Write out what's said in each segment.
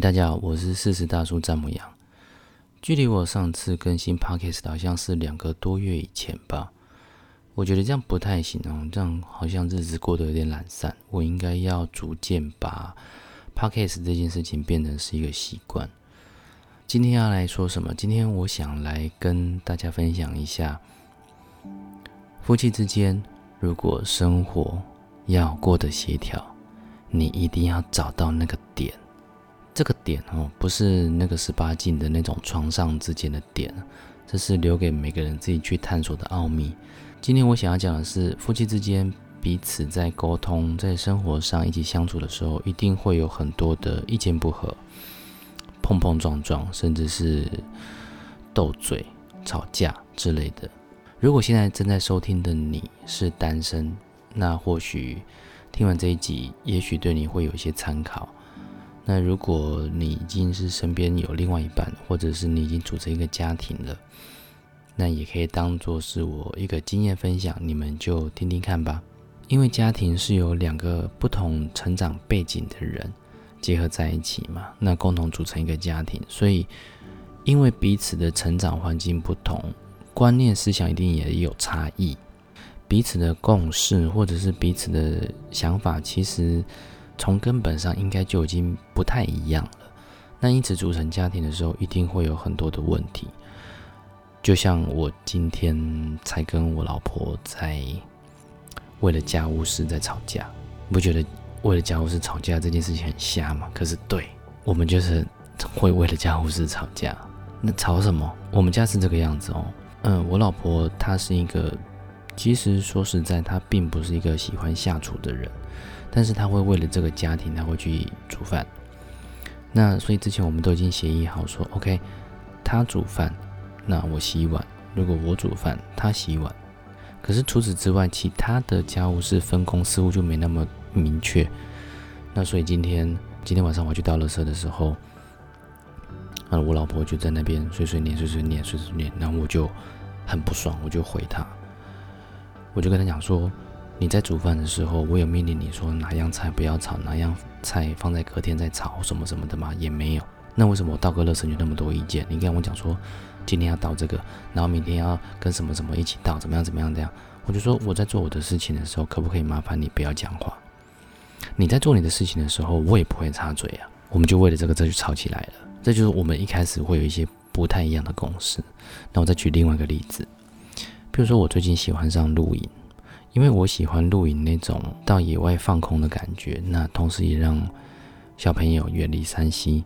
大家好，我是四十大叔詹姆阳。距离我上次更新 podcast 好像是两个多月以前吧。我觉得这样不太行哦，这样好像日子过得有点懒散。我应该要逐渐把 podcast 这件事情变成是一个习惯。今天要来说什么？今天我想来跟大家分享一下，夫妻之间如果生活要过得协调，你一定要找到那个点。这个点哦，不是那个十八禁的那种床上之间的点，这是留给每个人自己去探索的奥秘。今天我想要讲的是，夫妻之间彼此在沟通、在生活上一起相处的时候，一定会有很多的意见不合、碰碰撞撞，甚至是斗嘴、吵架之类的。如果现在正在收听的你是单身，那或许听完这一集，也许对你会有一些参考。那如果你已经是身边有另外一半，或者是你已经组成一个家庭了，那也可以当做是我一个经验分享，你们就听听看吧。因为家庭是由两个不同成长背景的人结合在一起嘛，那共同组成一个家庭，所以因为彼此的成长环境不同，观念思想一定也有差异，彼此的共识或者是彼此的想法，其实。从根本上应该就已经不太一样了。那因此组成家庭的时候，一定会有很多的问题。就像我今天才跟我老婆在为了家务事在吵架，你不觉得为了家务事吵架这件事情很瞎吗？可是对我们就是会为了家务事吵架。那吵什么？我们家是这个样子哦。嗯，我老婆她是一个，其实说实在，她并不是一个喜欢下厨的人。但是他会为了这个家庭，他会去煮饭。那所以之前我们都已经协议好说，OK，他煮饭，那我洗碗。如果我煮饭，他洗碗。可是除此之外，其他的家务事分工似乎就没那么明确。那所以今天今天晚上我去倒垃圾的时候，啊，我老婆就在那边碎碎念、碎碎念、碎碎念，然后我就很不爽，我就回她，我就跟他讲说。你在煮饭的时候，我有命令你说哪样菜不要炒，哪样菜放在隔天再炒，什么什么的吗？也没有。那为什么我倒个热水就那么多意见？你跟我讲说今天要倒这个，然后明天要跟什么什么一起倒，怎么样怎么样这样？我就说我在做我的事情的时候，可不可以麻烦你不要讲话？你在做你的事情的时候，我也不会插嘴啊。我们就为了这个这就吵起来了。这就是我们一开始会有一些不太一样的共识。那我再举另外一个例子，比如说我最近喜欢上露营。因为我喜欢露营那种到野外放空的感觉，那同时也让小朋友远离山西，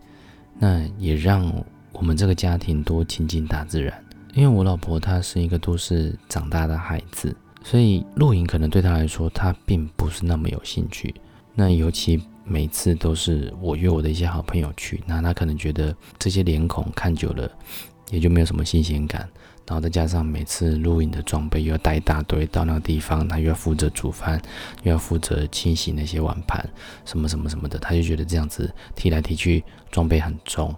那也让我们这个家庭多亲近大自然。因为我老婆她是一个都市长大的孩子，所以露营可能对她来说，她并不是那么有兴趣。那尤其每次都是我约我的一些好朋友去，那她可能觉得这些脸孔看久了，也就没有什么新鲜感。然后再加上每次露营的装备又要带一大堆到那个地方，他又要负责煮饭，又要负责清洗那些碗盘，什么什么什么的，他就觉得这样子提来提去装备很重，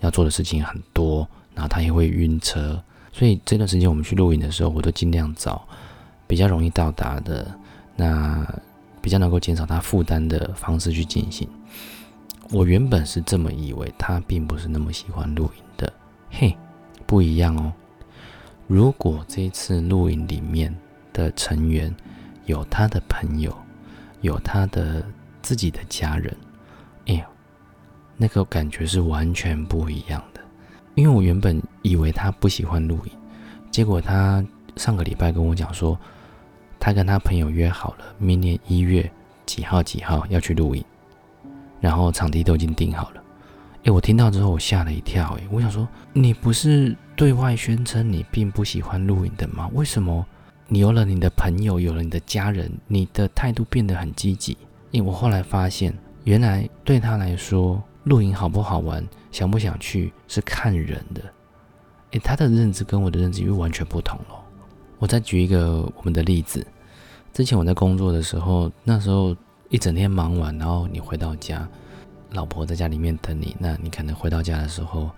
要做的事情很多，然后他也会晕车。所以这段时间我们去露营的时候，我都尽量找比较容易到达的，那比较能够减少他负担的方式去进行。我原本是这么以为，他并不是那么喜欢露营的，嘿，不一样哦。如果这一次录影里面的成员有他的朋友，有他的自己的家人，哎呦，那个感觉是完全不一样的。因为我原本以为他不喜欢录影，结果他上个礼拜跟我讲说，他跟他朋友约好了，明年一月几号几号要去录影，然后场地都已经定好了。哎，我听到之后我吓了一跳，哎，我想说你不是。对外宣称你并不喜欢露营的吗？为什么你有了你的朋友，有了你的家人，你的态度变得很积极？因为我后来发现，原来对他来说，露营好不好玩，想不想去是看人的。诶，他的认知跟我的认知又完全不同了。我再举一个我们的例子，之前我在工作的时候，那时候一整天忙完，然后你回到家，老婆在家里面等你，那你可能回到家的时候。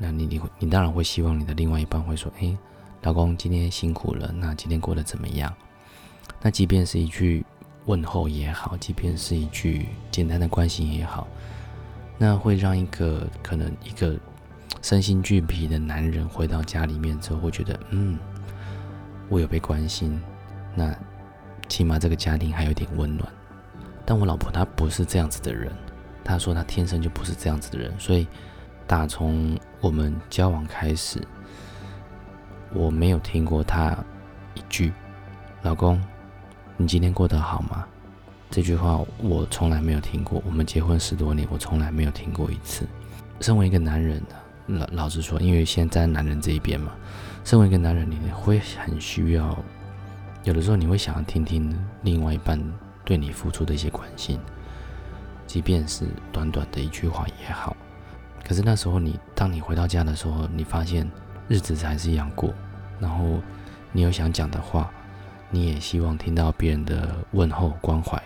那你你你当然会希望你的另外一半会说，哎，老公今天辛苦了，那今天过得怎么样？那即便是一句问候也好，即便是一句简单的关心也好，那会让一个可能一个身心俱疲的男人回到家里面之后，会觉得，嗯，我有被关心，那起码这个家庭还有点温暖。但我老婆她不是这样子的人，他说他天生就不是这样子的人，所以打从我们交往开始，我没有听过他一句“老公，你今天过得好吗？”这句话我从来没有听过。我们结婚十多年，我从来没有听过一次。身为一个男人老老实说，因为现在在男人这一边嘛，身为一个男人，你会很需要，有的时候你会想要听听另外一半对你付出的一些关心，即便是短短的一句话也好。可是那时候你，当你回到家的时候，你发现日子还是一样过，然后你有想讲的话，你也希望听到别人的问候关怀。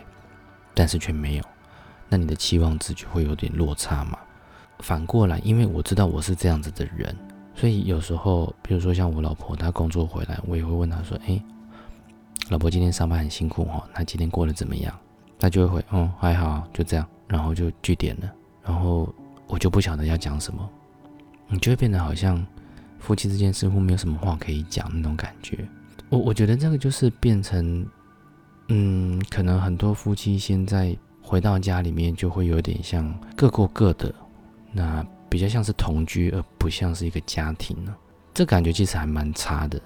但是却没有，那你的期望值就会有点落差嘛。反过来，因为我知道我是这样子的人，所以有时候，比如说像我老婆，她工作回来，我也会问她说：“哎，老婆今天上班很辛苦哈，那今天过得怎么样？”他就会回：“嗯，还好，就这样。”然后就据点了，然后我就不晓得要讲什么，你就会变得好像夫妻之间似乎没有什么话可以讲那种感觉。我我觉得这个就是变成。嗯，可能很多夫妻现在回到家里面就会有点像各过各的，那比较像是同居，而不像是一个家庭呢。这感觉其实还蛮差的。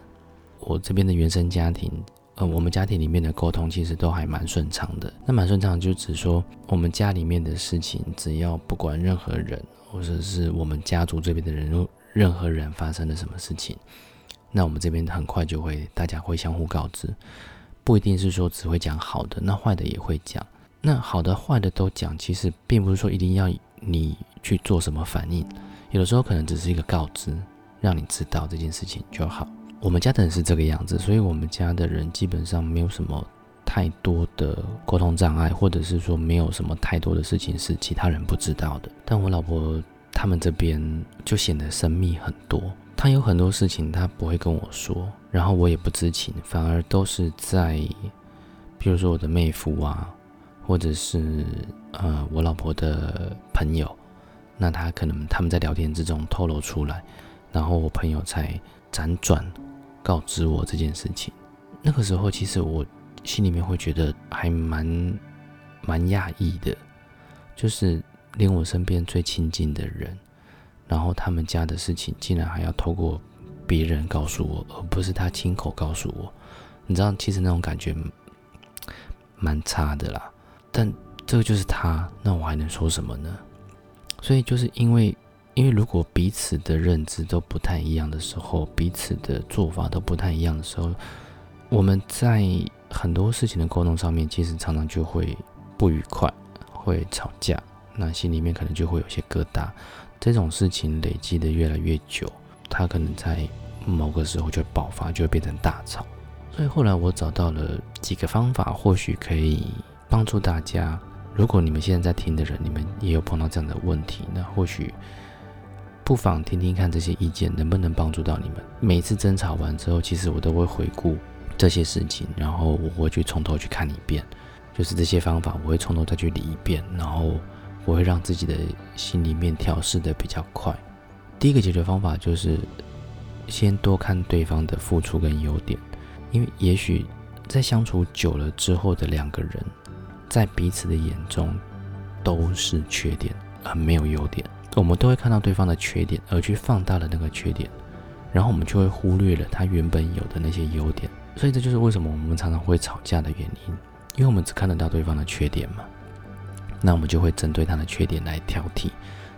我这边的原生家庭，呃，我们家庭里面的沟通其实都还蛮顺畅的。那蛮顺畅就只说我们家里面的事情，只要不管任何人，或者是我们家族这边的人，任何人发生了什么事情，那我们这边很快就会大家会相互告知。不一定是说只会讲好的，那坏的也会讲。那好的、坏的都讲，其实并不是说一定要你去做什么反应，有的时候可能只是一个告知，让你知道这件事情就好。我们家的人是这个样子，所以我们家的人基本上没有什么太多的沟通障碍，或者是说没有什么太多的事情是其他人不知道的。但我老婆他们这边就显得神秘很多。他有很多事情他不会跟我说，然后我也不知情，反而都是在，比如说我的妹夫啊，或者是呃我老婆的朋友，那他可能他们在聊天之中透露出来，然后我朋友才辗转告知我这件事情。那个时候其实我心里面会觉得还蛮蛮讶异的，就是连我身边最亲近的人。然后他们家的事情竟然还要透过别人告诉我，而不是他亲口告诉我。你知道，其实那种感觉蛮差的啦。但这个就是他，那我还能说什么呢？所以就是因为，因为如果彼此的认知都不太一样的时候，彼此的做法都不太一样的时候，我们在很多事情的沟通上面，其实常常就会不愉快，会吵架，那心里面可能就会有些疙瘩。这种事情累积的越来越久，它可能在某个时候就爆发，就会变成大吵。所以后来我找到了几个方法，或许可以帮助大家。如果你们现在在听的人，你们也有碰到这样的问题，那或许不妨听听看这些意见能不能帮助到你们。每次争吵完之后，其实我都会回顾这些事情，然后我会去从头去看一遍，就是这些方法，我会从头再去理一遍，然后。我会让自己的心里面调试的比较快。第一个解决方法就是先多看对方的付出跟优点，因为也许在相处久了之后的两个人，在彼此的眼中都是缺点，而没有优点。我们都会看到对方的缺点，而去放大了那个缺点，然后我们就会忽略了他原本有的那些优点。所以这就是为什么我们常常会吵架的原因，因为我们只看得到对方的缺点嘛。那我们就会针对他的缺点来挑剔，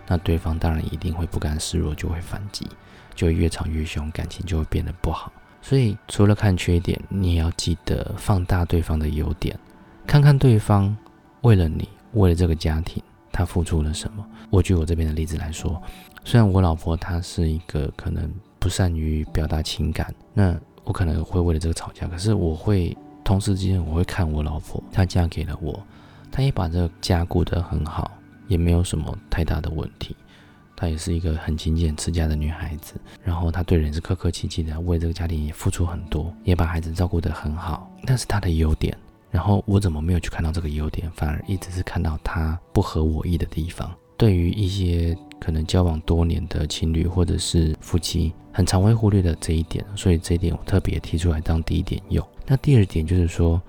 那对方当然一定会不甘示弱，就会反击，就会越吵越凶，感情就会变得不好。所以除了看缺点，你也要记得放大对方的优点，看看对方为了你，为了这个家庭，他付出了什么。我举我这边的例子来说，虽然我老婆她是一个可能不善于表达情感，那我可能会为了这个吵架，可是我会同时之间我会看我老婆，她嫁给了我。她也把这个家顾得很好，也没有什么太大的问题。她也是一个很勤俭持家的女孩子，然后她对人是客客气气的，为这个家庭也付出很多，也把孩子照顾得很好，那是她的优点。然后我怎么没有去看到这个优点，反而一直是看到他不合我意的地方？对于一些可能交往多年的情侣或者是夫妻，很常会忽略的这一点，所以这一点我特别提出来当第一点用。那第二点就是说，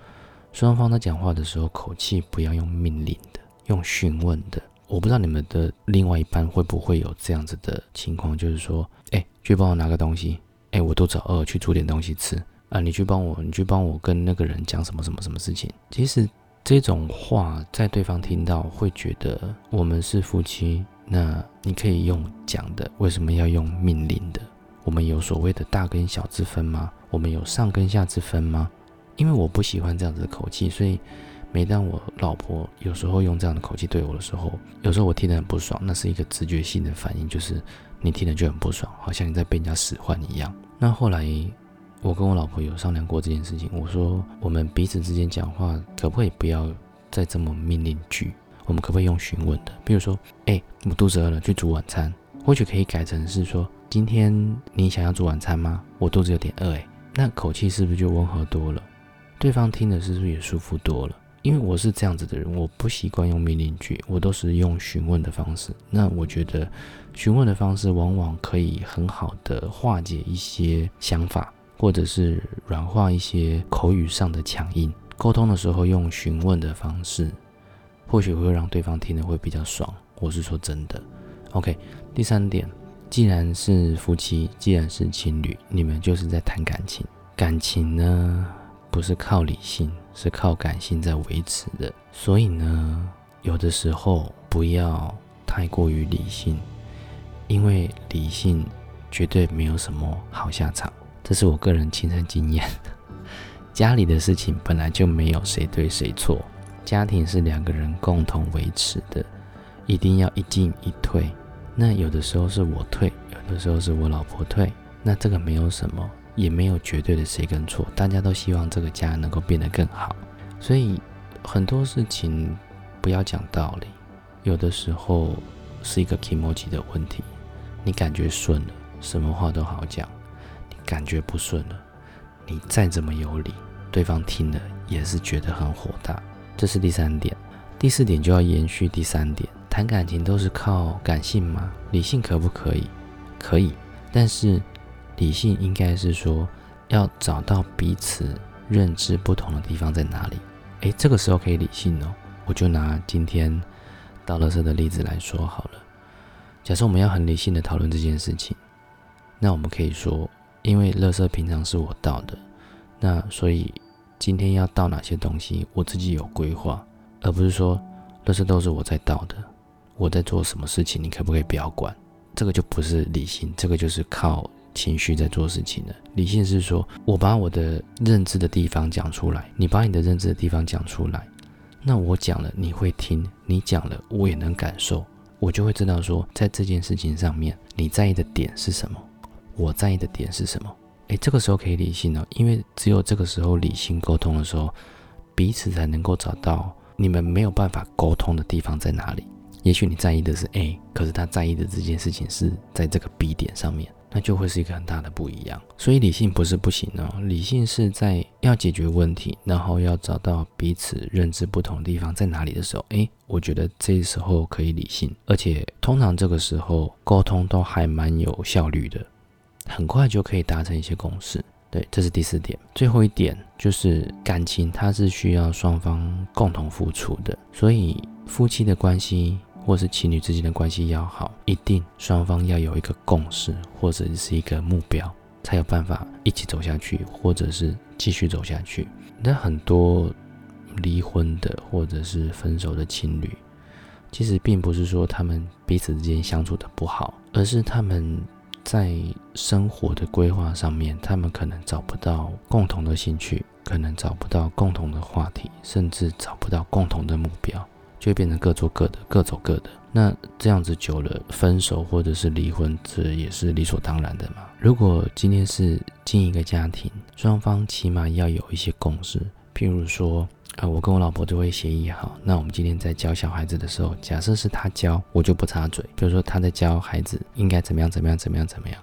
双方在讲话的时候口气不要用命令的，用询问的。我不知道你们的另外一半会不会有这样子的情况，就是说，哎，去帮我拿个东西，哎，我肚子饿，去煮点东西吃啊，你去帮我，你去帮我跟那个人讲什么什么什么事情。其实这种话在对方听到会觉得我们是夫妻，那你可以用讲的，为什么要用命令的？我们有所谓的大跟小之分吗？我们有上跟下之分吗？因为我不喜欢这样子的口气，所以。每当我老婆有时候用这样的口气对我的时候，有时候我听得很不爽，那是一个直觉性的反应，就是你听了就很不爽，好像你在被人家使唤一样。那后来我跟我老婆有商量过这件事情，我说我们彼此之间讲话可不可以不要再这么命令句，我们可不可以用询问的？比如说，哎，我肚子饿了，去煮晚餐，或许可以改成是说，今天你想要煮晚餐吗？我肚子有点饿，哎，那口气是不是就温和多了？对方听的是不是也舒服多了？因为我是这样子的人，我不习惯用命令句，我都是用询问的方式。那我觉得询问的方式往往可以很好的化解一些想法，或者是软化一些口语上的强硬。沟通的时候用询问的方式，或许会让对方听得会比较爽。我是说真的。OK，第三点，既然是夫妻，既然是情侣，你们就是在谈感情。感情呢？不是靠理性，是靠感性在维持的。所以呢，有的时候不要太过于理性，因为理性绝对没有什么好下场。这是我个人亲身经验。家里的事情本来就没有谁对谁错，家庭是两个人共同维持的，一定要一进一退。那有的时候是我退，有的时候是我老婆退，那这个没有什么。也没有绝对的谁跟错，大家都希望这个家能够变得更好，所以很多事情不要讲道理，有的时候是一个 emoji 的问题。你感觉顺了，什么话都好讲；感觉不顺了，你再怎么有理，对方听了也是觉得很火大。这是第三点，第四点就要延续第三点，谈感情都是靠感性吗？理性可不可以？可以，但是。理性应该是说，要找到彼此认知不同的地方在哪里。诶，这个时候可以理性哦。我就拿今天倒垃圾的例子来说好了。假设我们要很理性的讨论这件事情，那我们可以说，因为垃圾平常是我倒的，那所以今天要倒哪些东西，我自己有规划，而不是说垃圾都是我在倒的，我在做什么事情，你可不可以不要管？这个就不是理性，这个就是靠。情绪在做事情的理性是说，我把我的认知的地方讲出来，你把你的认知的地方讲出来，那我讲了你会听，你讲了我也能感受，我就会知道说，在这件事情上面你在意的点是什么，我在意的点是什么。诶，这个时候可以理性哦，因为只有这个时候理性沟通的时候，彼此才能够找到你们没有办法沟通的地方在哪里。也许你在意的是 A，可是他在意的这件事情是在这个 B 点上面。那就会是一个很大的不一样，所以理性不是不行哦，理性是在要解决问题，然后要找到彼此认知不同的地方在哪里的时候，诶，我觉得这时候可以理性，而且通常这个时候沟通都还蛮有效率的，很快就可以达成一些共识。对，这是第四点，最后一点就是感情，它是需要双方共同付出的，所以夫妻的关系。或是情侣之间的关系要好，一定双方要有一个共识，或者是一个目标，才有办法一起走下去，或者是继续走下去。那很多离婚的或者是分手的情侣，其实并不是说他们彼此之间相处的不好，而是他们在生活的规划上面，他们可能找不到共同的兴趣，可能找不到共同的话题，甚至找不到共同的目标。就会变成各做各的，各走各的。那这样子久了，分手或者是离婚，这也是理所当然的嘛。如果今天是进一个家庭，双方起码要有一些共识。譬如说，呃，我跟我老婆就会协议好，那我们今天在教小孩子的时候，假设是他教，我就不插嘴。比如说他在教孩子应该怎么样怎么样怎么样怎么样，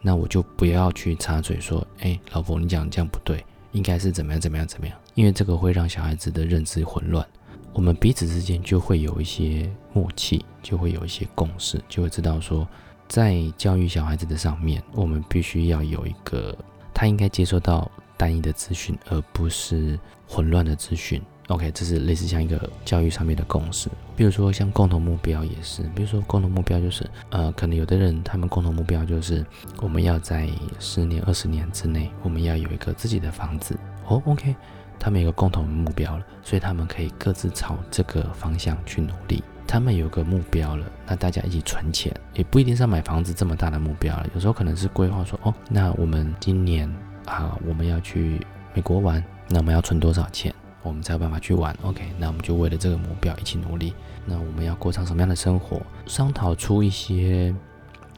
那我就不要去插嘴说，哎，老婆你讲这样不对，应该是怎么样怎么样怎么样，因为这个会让小孩子的认知混乱。我们彼此之间就会有一些默契，就会有一些共识，就会知道说，在教育小孩子的上面，我们必须要有一个他应该接收到单一的资讯，而不是混乱的资讯。OK，这是类似像一个教育上面的共识。比如说像共同目标也是，比如说共同目标就是，呃，可能有的人他们共同目标就是我们要在十年、二十年之内，我们要有一个自己的房子。哦，OK，他们有个共同的目标了，所以他们可以各自朝这个方向去努力。他们有个目标了，那大家一起存钱，也不一定是要买房子这么大的目标了。有时候可能是规划说，哦，那我们今年啊，我们要去美国玩，那我们要存多少钱？我们才有办法去玩，OK？那我们就为了这个目标一起努力。那我们要过上什么样的生活？商讨出一些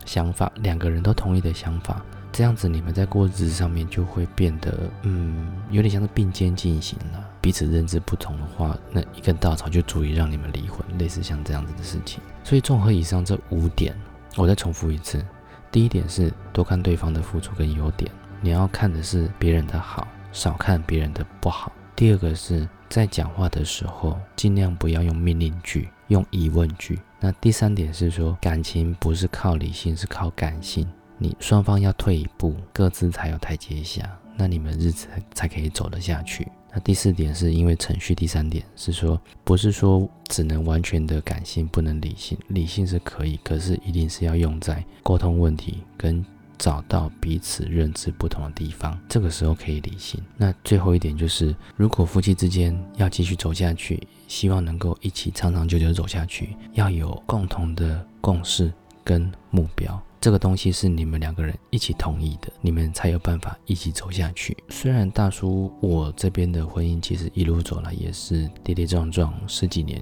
想法，两个人都同意的想法，这样子你们在过日子上面就会变得，嗯，有点像是并肩进行了。彼此认知不同的话，那一根稻草就足以让你们离婚，类似像这样子的事情。所以综合以上这五点，我再重复一次：第一点是多看对方的付出跟优点，你要看的是别人的好，少看别人的不好。第二个是在讲话的时候，尽量不要用命令句，用疑问句。那第三点是说，感情不是靠理性，是靠感性。你双方要退一步，各自才有台阶下，那你们日子才可以走得下去。那第四点是因为程序，第三点是说，不是说只能完全的感性，不能理性，理性是可以，可是一定是要用在沟通问题跟。找到彼此认知不同的地方，这个时候可以理性。那最后一点就是，如果夫妻之间要继续走下去，希望能够一起长长久久走下去，要有共同的共识跟目标。这个东西是你们两个人一起同意的，你们才有办法一起走下去。虽然大叔我这边的婚姻其实一路走来也是跌跌撞撞十几年，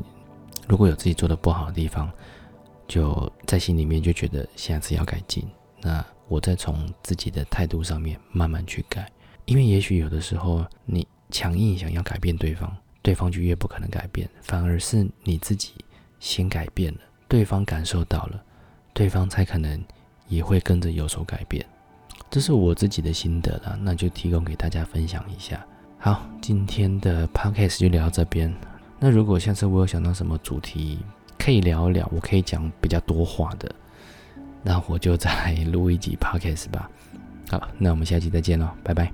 如果有自己做的不好的地方，就在心里面就觉得下次要改进。那。我再从自己的态度上面慢慢去改，因为也许有的时候你强硬想要改变对方，对方就越不可能改变，反而是你自己先改变了，对方感受到了，对方才可能也会跟着有所改变。这是我自己的心得了，那就提供给大家分享一下。好，今天的 podcast 就聊到这边。那如果下次我有想到什么主题可以聊一聊，我可以讲比较多话的。那我就再来录一集 podcast 吧。好，那我们下期再见喽，拜拜。